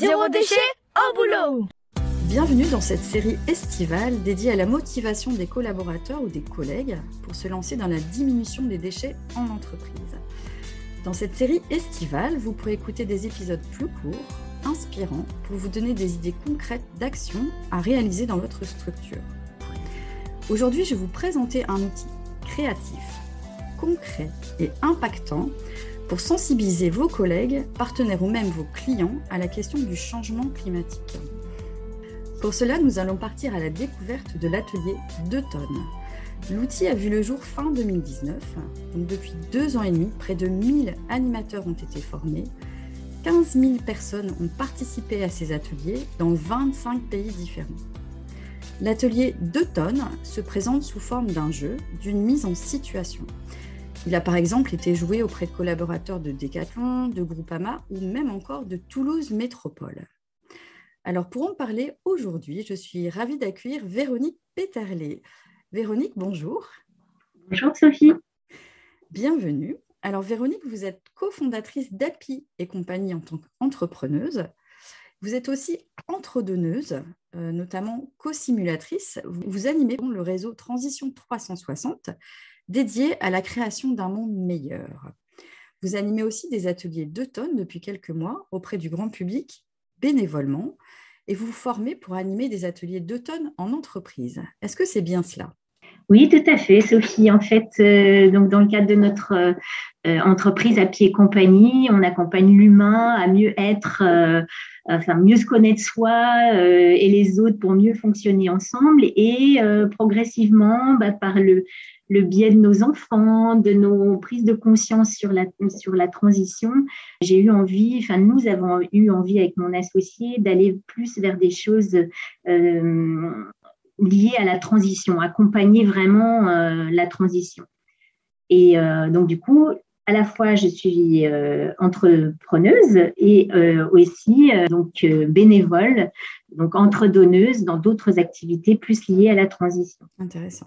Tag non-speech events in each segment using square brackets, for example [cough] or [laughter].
Zéro déchet au boulot Bienvenue dans cette série estivale dédiée à la motivation des collaborateurs ou des collègues pour se lancer dans la diminution des déchets en entreprise. Dans cette série estivale, vous pourrez écouter des épisodes plus courts, inspirants, pour vous donner des idées concrètes d'actions à réaliser dans votre structure. Aujourd'hui, je vais vous présenter un outil créatif, concret et impactant pour sensibiliser vos collègues, partenaires ou même vos clients à la question du changement climatique. Pour cela, nous allons partir à la découverte de l'atelier 2 tonnes. L'outil a vu le jour fin 2019. Donc depuis deux ans et demi, près de 1000 animateurs ont été formés. 15 000 personnes ont participé à ces ateliers dans 25 pays différents. L'atelier 2 tonnes se présente sous forme d'un jeu, d'une mise en situation. Il a par exemple été joué auprès de collaborateurs de Decathlon, de Groupama ou même encore de Toulouse Métropole. Alors pour en parler aujourd'hui, je suis ravie d'accueillir Véronique Péterlé. Véronique, bonjour. Bonjour Sophie. Bienvenue. Alors Véronique, vous êtes cofondatrice d'API et compagnie en tant qu'entrepreneuse. Vous êtes aussi entredonneuse, euh, notamment co-simulatrice. Vous animez le réseau Transition 360 dédié à la création d'un monde meilleur. Vous animez aussi des ateliers d'automne depuis quelques mois auprès du grand public bénévolement et vous vous formez pour animer des ateliers d'automne en entreprise. Est-ce que c'est bien cela? Oui, tout à fait, Sophie. En fait, euh, donc dans le cadre de notre euh, entreprise à pied compagnie, on accompagne l'humain à mieux être, euh, enfin mieux se connaître soi et les autres pour mieux fonctionner ensemble. Et progressivement, bah, par le, biais de nos enfants, de nos prises de conscience sur la, transition, j'ai eu envie, enfin nous avons eu envie avec mon associé d'aller plus vers des choses euh, liées à la transition, accompagner vraiment euh, la transition. Et euh, donc du coup, à la fois je suis entrepreneuse et aussi donc bénévole, donc entredonneuse dans d'autres activités plus liées à la transition. Intéressant.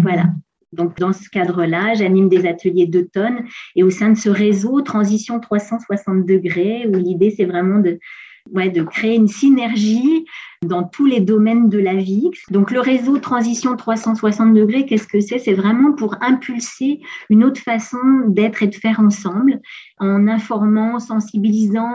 Voilà. Donc, dans ce cadre-là, j'anime des ateliers d'automne et au sein de ce réseau Transition 360 degrés, où l'idée, c'est vraiment de, ouais, de créer une synergie dans tous les domaines de la vie. Donc, le réseau Transition 360 degrés, qu'est-ce que c'est? C'est vraiment pour impulser une autre façon d'être et de faire ensemble, en informant, sensibilisant,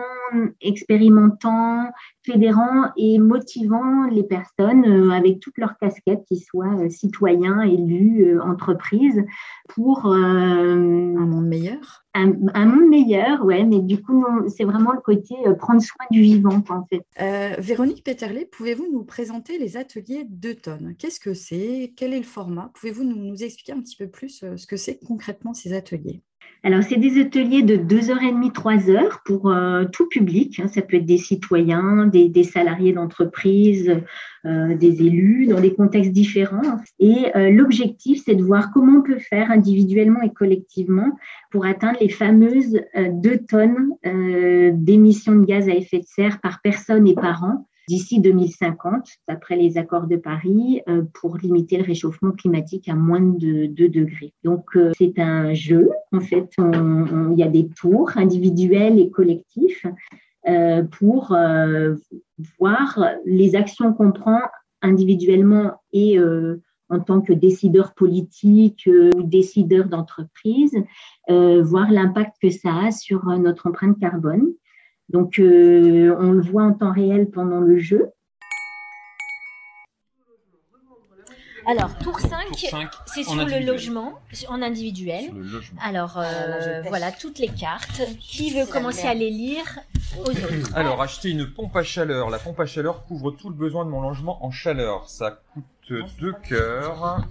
expérimentant, fédérant et motivant les personnes euh, avec toutes leurs casquettes, qu'ils soient euh, citoyens, élus, euh, entreprises, pour un monde meilleur. Un, monde meilleur, ouais, mais du coup, c'est vraiment le côté prendre soin du vivant, en fait. Véronique Peterlet, pouvez-vous nous présenter les ateliers de tonnes Qu'est-ce que c'est? Quel est le format? Pouvez-vous nous expliquer un petit peu plus ce que c'est concrètement ces ateliers? Alors, c'est des ateliers de 2h30, 3h pour euh, tout public. Hein. Ça peut être des citoyens, des, salariés d'entreprise, euh, des élus, dans des contextes différents. Et euh, l'objectif, c'est de voir comment on peut faire individuellement et collectivement pour atteindre les fameuses 2 tonnes d'émissions de gaz à effet de serre par personne et par an d'ici 2050, d'après les accords de Paris, euh, pour limiter le réchauffement climatique à moins de 2 degrés. Donc, euh, c'est un jeu. En fait, il y a des tours individuels et collectifs euh, pour voir les actions qu'on prend individuellement et en tant que décideur politique ou décideur d'entreprise, voir l'impact que ça a sur notre empreinte carbone. Donc, euh, on le voit en temps réel pendant le jeu. Alors, tour 5, c'est sur le logement, en individuel. Alors, euh, ah, voilà toutes les cartes. Qui veut commencer à les lire aux autres [clears throat] Alors, acheter une pompe à chaleur. La pompe à chaleur couvre tout le besoin de mon logement en chaleur. Ça coûte 2 cœurs.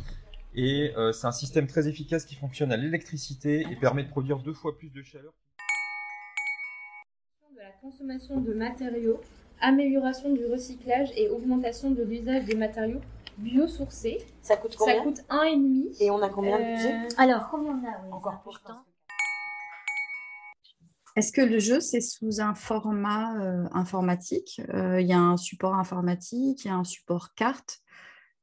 Et euh, c'est un système très efficace qui fonctionne à l'électricité et permet de produire deux fois plus de chaleur consommation de matériaux, amélioration du recyclage et augmentation de l'usage des matériaux biosourcés. Ça coûte combien Ça coûte 1,5. Et on a combien de budget euh, Alors, combien on a Encore temps. Est-ce que le jeu, c'est sous un format euh, informatique? Euh, Il y a un support informatique, il y a un support carte,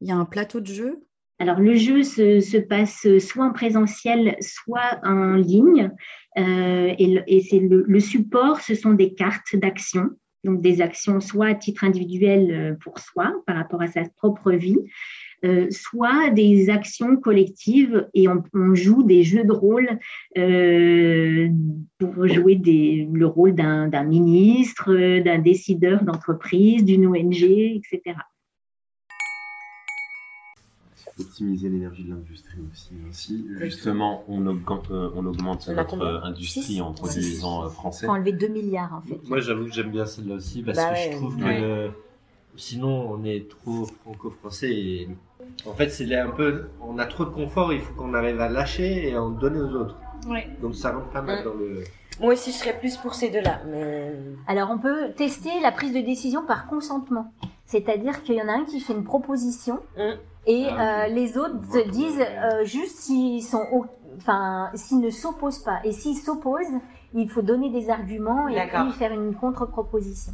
il y a un plateau de jeu alors, le jeu se, passe soit en présentiel, soit en ligne. Euh, et, c'est le, support, ce sont des cartes d'action. donc des actions soit à titre individuel pour soi par rapport à sa propre vie, euh, soit des actions collectives et on, joue des jeux de rôle euh, pour jouer le rôle d'un ministre, d'un décideur d'entreprise, d'une ONG, etc. optimiser l'énergie de l'industrie aussi. Ainsi, justement, on augmente, euh, on augmente notre industrie en produisant français. Il faut enlever 2 milliards en fait. Moi, j'avoue que j'aime bien celle-là aussi parce bah que je trouve que sinon on est trop franco-français et en fait c'est un peu on a trop de confort il faut qu'on arrive à lâcher et en donner aux autres donc ça rentre pas mal dans le moi aussi je serais plus pour ces deux là mais alors on peut tester la prise de décision par consentement c'est-à-dire qu'il y en a un qui fait une proposition hum. Et ah, euh, les autres disent euh, juste s'ils sont enfin s'ils ne s'opposent pas. Et s'ils s'opposent il faut donner des arguments et puis faire une contre-proposition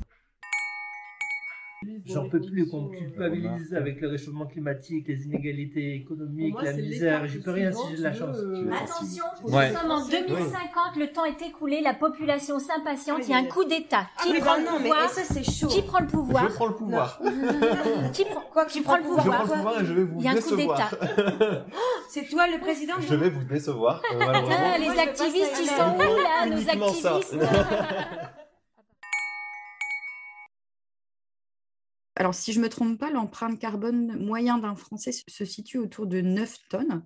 J'en peux plus qu'on culpabilise avec le réchauffement climatique, les inégalités économiques, la misère. Je peux rien si j'ai de la chance. Attention, nous sommes en 2050, le temps est écoulé, la population s'impatiente, il y a un coup d'État. Ah qui prend le pouvoir Qui prend le pouvoir Je prends le pouvoir. [laughs] Qui prend quoi Qui prend le pouvoir Je prends le pouvoir et je vais vous décevoir. Il y a un coup d'État. [laughs] C'est toi le président Je vais vous décevoir. Euh, les activistes, ils sont où là, nos activistes [laughs] Alors, si je ne me trompe pas, l'empreinte carbone moyen d'un Français se situe autour de 9 tonnes.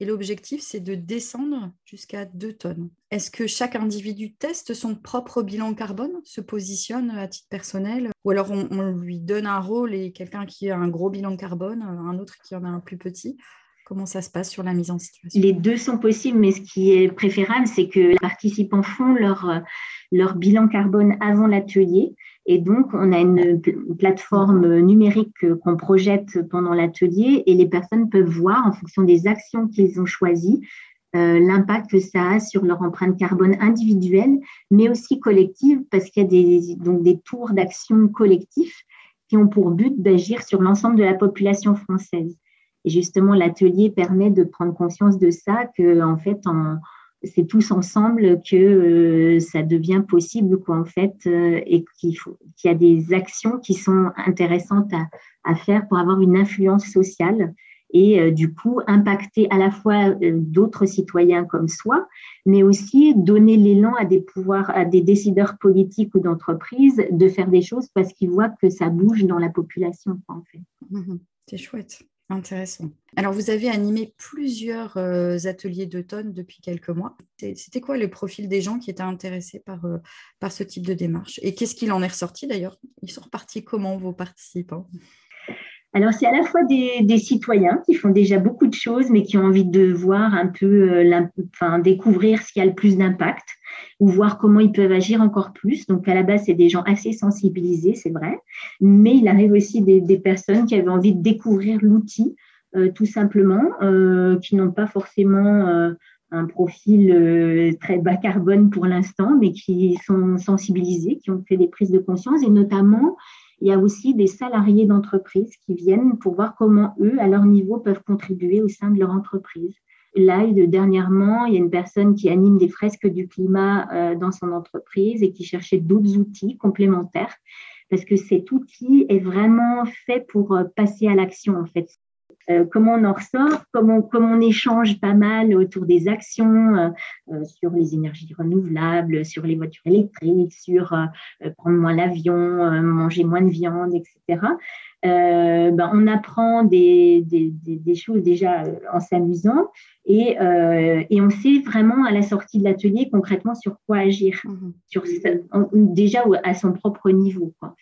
Et l'objectif, c'est de descendre jusqu'à 2 tonnes. Est-ce que chaque individu teste son propre bilan carbone, se positionne à titre personnel? Ou alors on, lui donne un rôle et quelqu'un qui a un gros bilan carbone, un autre qui en a un plus petit? Comment ça se passe sur la mise en situation? Les deux sont possibles, mais ce qui est préférable, c'est que les participants font leur, leur bilan carbone avant l'atelier et donc, on a une plateforme numérique qu'on projette pendant l'atelier et les personnes peuvent voir en fonction des actions qu'ils ont choisies euh, l'impact que ça a sur leur empreinte carbone individuelle, mais aussi collective, parce qu'il y a donc des tours d'action collectifs qui ont pour but d'agir sur l'ensemble de la population française. Et justement, l'atelier permet de prendre conscience de ça, que en fait, c'est tous ensemble que euh, ça devient possible, quoi, en fait, euh, et qu'il y a des actions qui sont intéressantes à, à faire pour avoir une influence sociale et euh, du coup impacter à la fois d'autres citoyens comme soi, mais aussi donner l'élan à des pouvoirs, à des décideurs politiques ou d'entreprises de faire des choses parce qu'ils voient que ça bouge dans la population, en fait. Mmh c'est chouette. Intéressant. Alors, vous avez animé plusieurs euh, ateliers d'automne depuis quelques mois. C'était quoi le profil des gens qui étaient intéressés par, euh, par ce type de démarche? Et qu'est-ce qu'il en est ressorti d'ailleurs? Ils sont repartis comment, vos participants? Alors, c'est à la fois des, citoyens qui font déjà beaucoup de choses, mais qui ont envie de voir un peu, euh, enfin, découvrir ce qui a le plus d'impact ou voir comment ils peuvent agir encore plus. Donc, à la base, c'est des gens assez sensibilisés, c'est vrai, mais il arrive aussi des, personnes qui avaient envie de découvrir l'outil, euh, tout simplement, euh, qui n'ont pas forcément un profil très bas carbone pour l'instant, mais qui sont sensibilisés, qui ont fait des prises de conscience et notamment il y a aussi des salariés d'entreprise qui viennent pour voir comment eux, à leur niveau, peuvent contribuer au sein de leur entreprise. Là, dernièrement, il y a une personne qui anime des fresques du climat euh, dans son entreprise et qui cherchait d'autres outils complémentaires parce que cet outil est vraiment fait pour euh, passer à l'action, en fait. Euh, comment on en ressort, comment, on échange pas mal autour des actions euh, euh, sur les énergies renouvelables, sur les voitures électriques, sur prendre moins l'avion, manger moins de viande, etc. Ben, on apprend des, choses déjà en s'amusant et, on sait vraiment à la sortie de l'atelier concrètement sur quoi agir, mmh sur, déjà à son propre niveau. Quoi,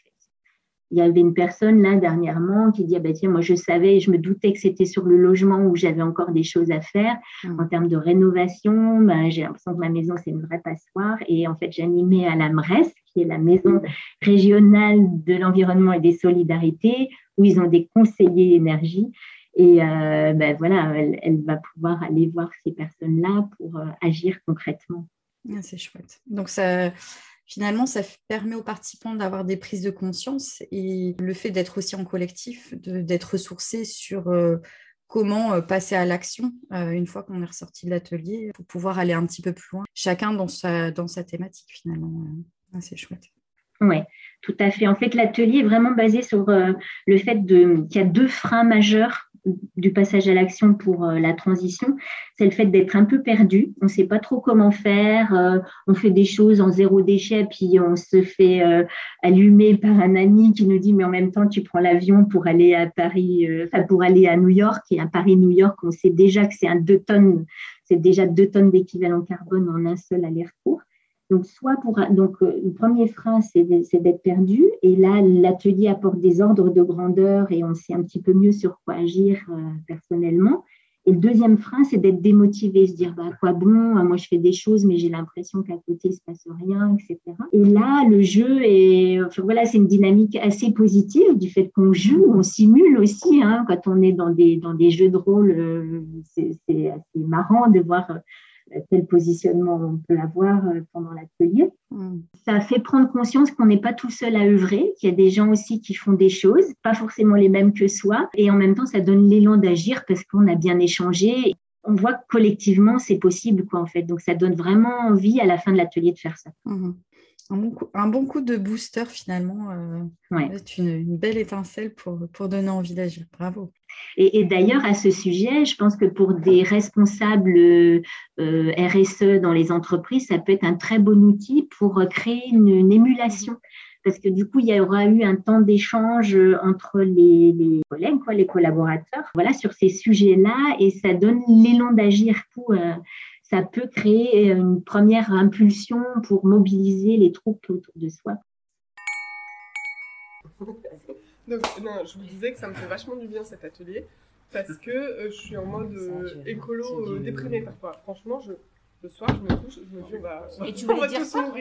il y avait une personne là dernièrement qui dit ah ben tiens moi je savais je me doutais que c'était sur le logement où j'avais encore des choses à faire. Mmh. en termes de rénovation ben, j'ai l'impression que ma maison c'est une vraie passoire. Et en fait j'animais à la MRES qui est la maison régionale de l'environnement et des solidarités où ils ont des conseillers énergie. Et euh, ben voilà elle, va pouvoir aller voir ces personnes là pour euh, agir concrètement. Ah, c'est chouette. Donc ça finalement, ça permet aux participants d'avoir des prises de conscience et le fait d'être aussi en collectif, d'être ressourcé sur euh, comment euh, passer à l'action euh, une fois qu'on est ressorti de l'atelier pour pouvoir aller un petit peu plus loin, chacun dans sa, dans sa thématique finalement. c'est chouette. Oui, Tout à fait. En fait, l'atelier est vraiment basé sur le fait qu'il y a deux freins majeurs du passage à l'action pour euh, la transition, c'est le fait d'être un peu perdu. On ne sait pas trop comment faire. Euh, on fait des choses en zéro déchet, puis on se fait allumer par un ami qui nous dit mais en même temps tu prends l'avion pour aller à Paris, enfin pour aller à New York et à Paris-New York, on sait déjà que c'est un deux tonnes, c'est déjà deux tonnes d'équivalent carbone en un seul aller-retour. Donc, soit pour donc euh, le premier frein, c'est d'être perdu, et là l'atelier apporte des ordres de grandeur et on sait un petit peu mieux sur quoi agir euh, personnellement. Et le deuxième frein, c'est d'être démotivé, se dire bah, quoi bon, moi je fais des choses, mais j'ai l'impression qu'à côté il se passe rien, etc. Et là, le jeu est, enfin voilà, c'est une dynamique assez positive du fait qu'on joue, on simule aussi. Hein, quand on est dans des dans des jeux de rôle, euh, c'est assez marrant de voir quel positionnement on peut avoir euh, pendant l'atelier. Hmm. Ça fait prendre conscience qu'on n'est pas tout seul à œuvrer, qu'il y a des gens aussi qui font des choses, pas forcément les mêmes que soi, et en même temps, ça donne l'élan d'agir parce qu'on a bien échangé. On voit que collectivement, c'est possible, quoi, en fait. Donc, ça donne vraiment envie à la fin de l'atelier de faire ça. Hmm. Un, bon coup, de booster, finalement. Euh, C'est une, belle étincelle pour, pour donner envie d'agir. Bravo. Et, d'ailleurs, à ce sujet, je pense que pour des responsables euh, RSE dans les entreprises, ça peut être un très bon outil pour créer une, émulation. Parce que du coup, il y aura eu un temps d'échange entre les, collègues, quoi, les collaborateurs, voilà, sur ces sujets-là, et ça donne l'élan d'agir. Euh, ça peut créer une première impulsion pour mobiliser les troupes autour de soi. [laughs] Donc, non, je vous disais que ça me fait vachement du bien cet atelier parce que euh, je suis en mode euh, écolo euh, déprimé parfois. Franchement, je, le soir, je me couche, je me dis, bah, Et tu [laughs] voulais dire ça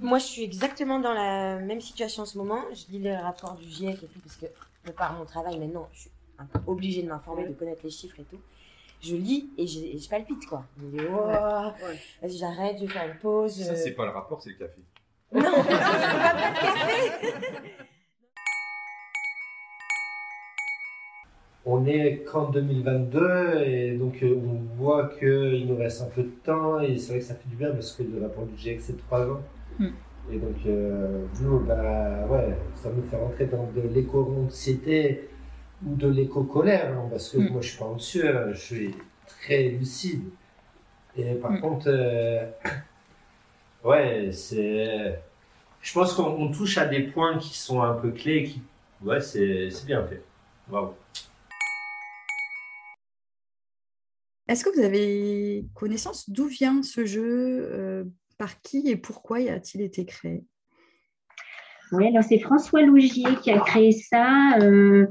Moi, je suis exactement dans la même situation en ce moment. Je lis les rapports du GIEC et tout parce que de par mon travail maintenant, je suis un peu obligée de m'informer, de connaître les chiffres et tout. Je lis et je, je palpite quoi. Je me dis, oh, vas-y, j'arrête, je vais faire une pause. Ça, c'est pas le rapport, c'est le café. Non, [laughs] pas de café on est qu'en 2022 et donc euh, on voit qu'il nous reste un peu de temps et c'est vrai que ça fait du bien parce que le rapport du GX c'est 3 ans. Hmm. Et donc euh, nous, bah, ouais, ça nous fait rentrer dans de l'éco-anxiété ou de l'éco-colère hein, parce que hmm. moi je suis pas anxieux, hein, je suis très lucide. Et par hmm. contre, euh, ouais, c'est. Je pense qu'on touche à des points qui sont un peu clés qui. Ouais, c'est bien fait. Bravo. Est-ce que vous avez connaissance d'où vient ce jeu euh, Par qui et pourquoi a-t-il été créé? Oui, alors c'est François Lougier qui a créé ça euh,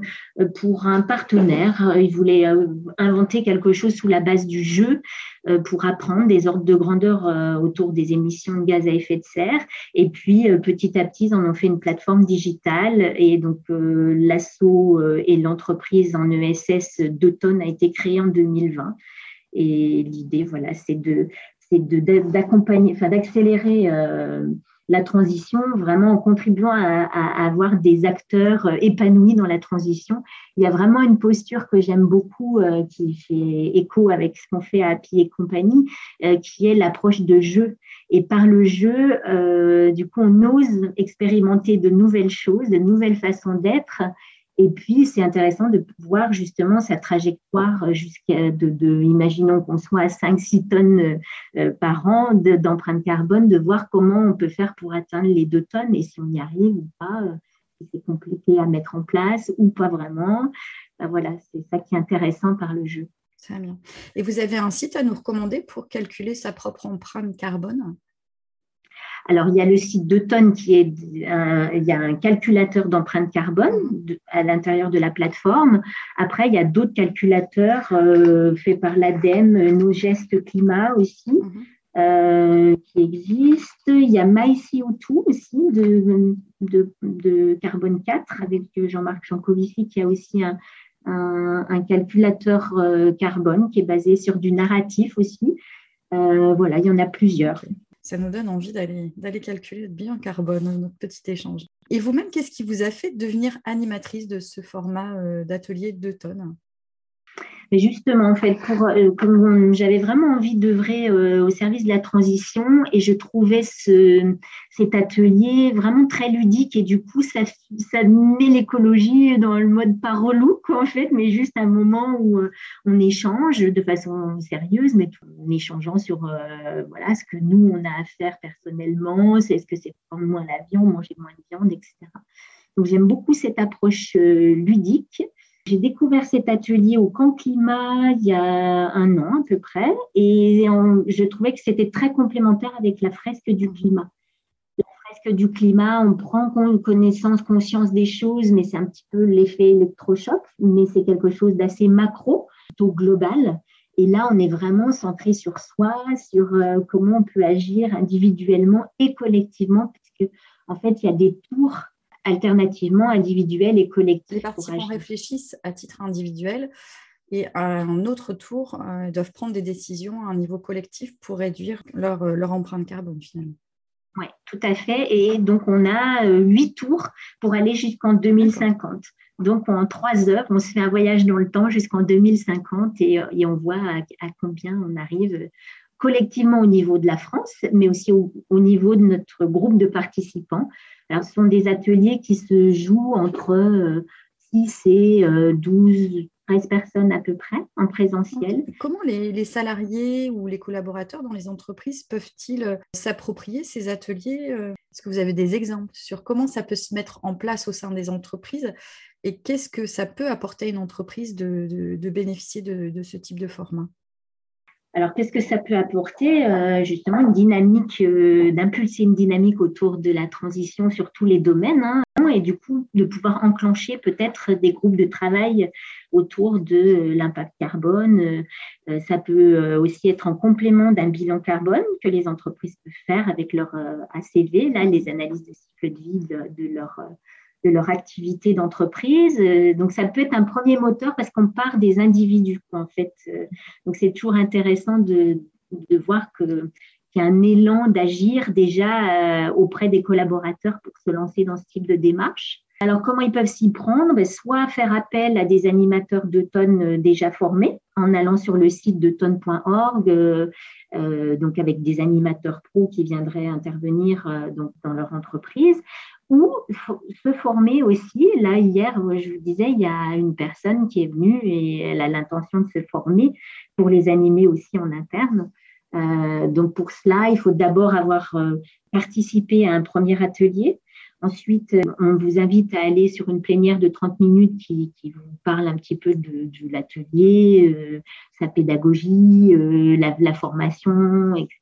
pour un partenaire. Il voulait euh, inventer quelque chose sous la base du jeu pour apprendre des ordres de grandeur autour des émissions de gaz à effet de serre. Et puis petit à petit, ils en ont fait une plateforme digitale. Et donc l'assaut et l'entreprise en ESS d'automne a été créée en 2020. Et l'idée, voilà, c'est de d'accompagner, enfin d'accélérer euh, la transition, vraiment en contribuant à, avoir des acteurs euh, épanouis dans la transition. Il y a vraiment une posture que j'aime beaucoup, euh, qui fait écho avec ce qu'on fait à Happy et compagnie, qui est l'approche de jeu. Et par le jeu, du coup, on ose expérimenter de nouvelles choses, de nouvelles façons d'être et puis, c'est intéressant de voir justement sa trajectoire jusqu'à, de, imaginons qu'on soit à 5-6 tonnes euh, par an d'empreinte carbone, de voir comment on peut faire pour atteindre les 2 tonnes et si on y arrive ou pas, euh, si c'est compliqué à mettre en place ou pas vraiment. Ben voilà, c'est ça qui est intéressant par le jeu. Très bien. Et vous avez un site à nous recommander pour calculer sa propre empreinte carbone? Alors, il y a le site d'Automne qui est un, il y a un calculateur d'empreinte carbone à l'intérieur de la plateforme. Après, il y a d'autres calculateurs euh, faits par l'ADEME, Nos Gestes Climat aussi, mhm. euh, qui existent. Il y a MyCO2 aussi de, de, carbone 4 avec Jean-Marc Jancovici qui a aussi un, un, calculateur euh, carbone qui est basé sur du narratif aussi. voilà, il y en a plusieurs ça nous donne envie d'aller, d'aller calculer notre bilan carbone, notre petit échange. Et vous-même, qu'est-ce qui vous a fait devenir animatrice de ce format euh, d'atelier de tonnes Justement, en fait, pour, euh, comme j'avais vraiment envie d'œuvrer euh, au service de la transition et je trouvais ce, cet atelier vraiment très ludique et du coup, ça, ça met l'écologie dans le mode pas relou, en fait, mais juste un moment où euh, on échange de façon sérieuse, mais en échangeant sur voilà, ce que nous, on a à faire personnellement, c'est ce que c'est prendre moins l'avion, manger moins de viande, etc. Donc, j'aime beaucoup cette approche ludique. J'ai découvert cet atelier au Camp Climat il y a un an à peu près et je trouvais que c'était très complémentaire avec la fresque du climat. La fresque du climat, on prend connaissance, conscience des choses, mais c'est un petit peu l'effet électrochoc, mais c'est quelque chose d'assez macro, plutôt global. Et là, on est vraiment centré sur soi, sur euh, comment on peut agir individuellement et collectivement, puisque en fait, il y a des tours alternativement individuel et collectif. Les participants réfléchissent à titre individuel et à un autre tour, euh, doivent prendre des décisions à un niveau collectif pour réduire leur, euh, leur empreinte carbone finalement. Oui, tout à fait. Et donc, on a euh, huit tours pour aller jusqu'en 2050. Donc, en trois heures, on se fait un voyage dans le temps jusqu'en 2050 et, et, on voit à, combien on arrive collectivement au niveau de la France, mais aussi au, niveau de notre groupe de participants. Ce sont des ateliers qui se jouent entre 6 euh, et 12, euh, 13 personnes à peu près en présentiel. Comment les, salariés ou les collaborateurs dans les entreprises peuvent-ils euh, s'approprier ces ateliers Est-ce que vous avez des exemples sur comment ça peut se mettre en place au sein des entreprises et qu'est-ce que ça peut apporter à une entreprise de, bénéficier de ce type de format? Alors, qu'est-ce que ça peut apporter euh, Justement, une dynamique, euh, d'impulser une dynamique autour de la transition sur tous les domaines, hein, et du coup, de pouvoir enclencher peut-être des groupes de travail autour de euh, l'impact carbone. ça peut aussi être en complément d'un bilan carbone que les entreprises peuvent faire avec leur ACV, là, les analyses de cycle de vie de leur de leur activité d'entreprise. Euh, donc, ça peut être un premier moteur parce qu'on part des individus, en fait. Euh, donc, c'est toujours intéressant de, de voir que qu'il y a un élan d'agir déjà euh, auprès des collaborateurs pour se lancer dans ce type de démarche. Alors, comment ils peuvent s'y prendre? Ben, Soit faire appel à des animateurs de tonnes déjà formés en allant sur le site de tonne.org, euh, donc avec des animateurs pros qui viendraient intervenir donc dans leur entreprise, ou se former aussi. Là, hier, je vous disais, il y a une personne qui est venue et elle a l'intention de se former pour les animer aussi en interne. Euh, donc pour cela, il faut d'abord avoir euh, participé à un premier atelier. Ensuite, on vous invite à aller sur une plénière de 30 minutes qui, vous parle un petit peu de, l'atelier, euh, sa pédagogie, la, la, formation, etc.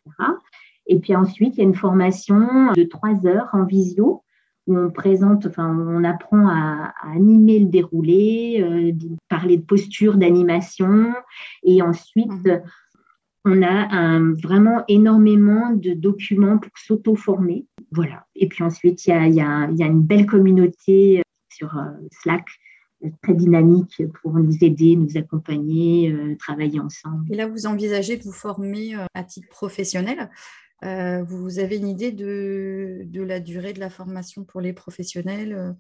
Et puis ensuite, il y a une formation de trois heures en visio où on présente, enfin, on apprend à, animer le déroulé, euh, parler de posture, d'animation, et ensuite mhm. on a vraiment énormément de documents pour s'auto-former. Voilà. Et puis ensuite, il y a, une belle communauté euh, sur euh, Slack très dynamique pour nous aider, nous accompagner, travailler ensemble. Et là, vous envisagez de vous former à titre professionnel? Euh, vous avez une idée de, la durée de la formation pour les professionnels, euh,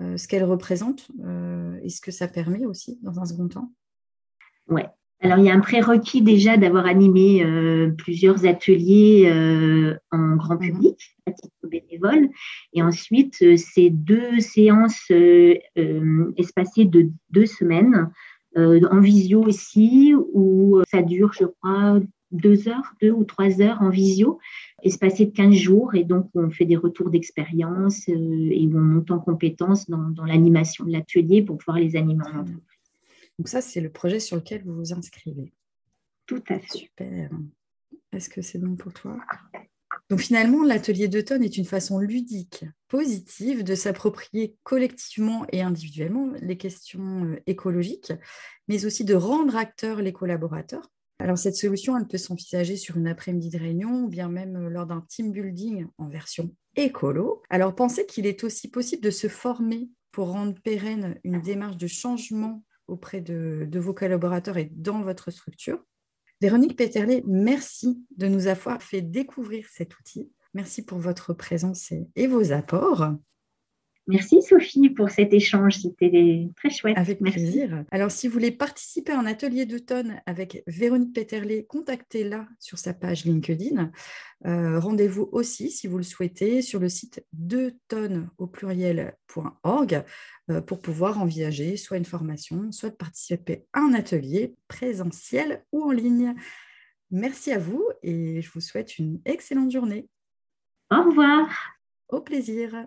euh, ce qu'elle représente et ce que ça permet aussi dans un second temps? Oui. Alors, il y a un prérequis déjà d'avoir animé plusieurs ateliers en grand mmh public, à titre bénévole. Et ensuite, c'est deux séances espacées de deux semaines, en visio aussi, où ça dure, je crois, deux heures, deux ou trois heures en visio, espacé de 15 jours. Et donc, on fait des retours d'expérience euh, et on monte en compétences dans, l'animation de l'atelier pour pouvoir les animer en entreprise. Donc, ça, c'est le projet sur lequel vous vous inscrivez. Tout à fait. Super. Est-ce que c'est bon pour toi? Donc finalement, l'atelier d'automne est une façon ludique, positive de s'approprier collectivement et individuellement les questions euh, écologiques, mais aussi de rendre acteurs les collaborateurs alors cette solution, elle peut s'envisager sur une après-midi de réunion ou bien même euh, lors d'un team building en version écolo. Alors pensez qu'il est aussi possible de se former pour rendre pérenne une démarche de changement auprès de, vos collaborateurs et dans votre structure. Véronique Peterlet, merci de nous avoir fait découvrir cet outil. Merci pour votre présence et, vos apports. Merci Sophie pour cet échange, c'était très chouette. Avec plaisir. Alors si vous voulez participer à un atelier d'automne avec Véronique Peterlet, contactez-la sur sa page LinkedIn. Euh, rendez-vous aussi, si vous le souhaitez, sur le site 2 tonnes au pluriel.org euh, pour pouvoir envisager soit une formation, soit de participer à un atelier présentiel ou en ligne. Merci à vous et je vous souhaite une excellente journée. Au revoir. Au plaisir.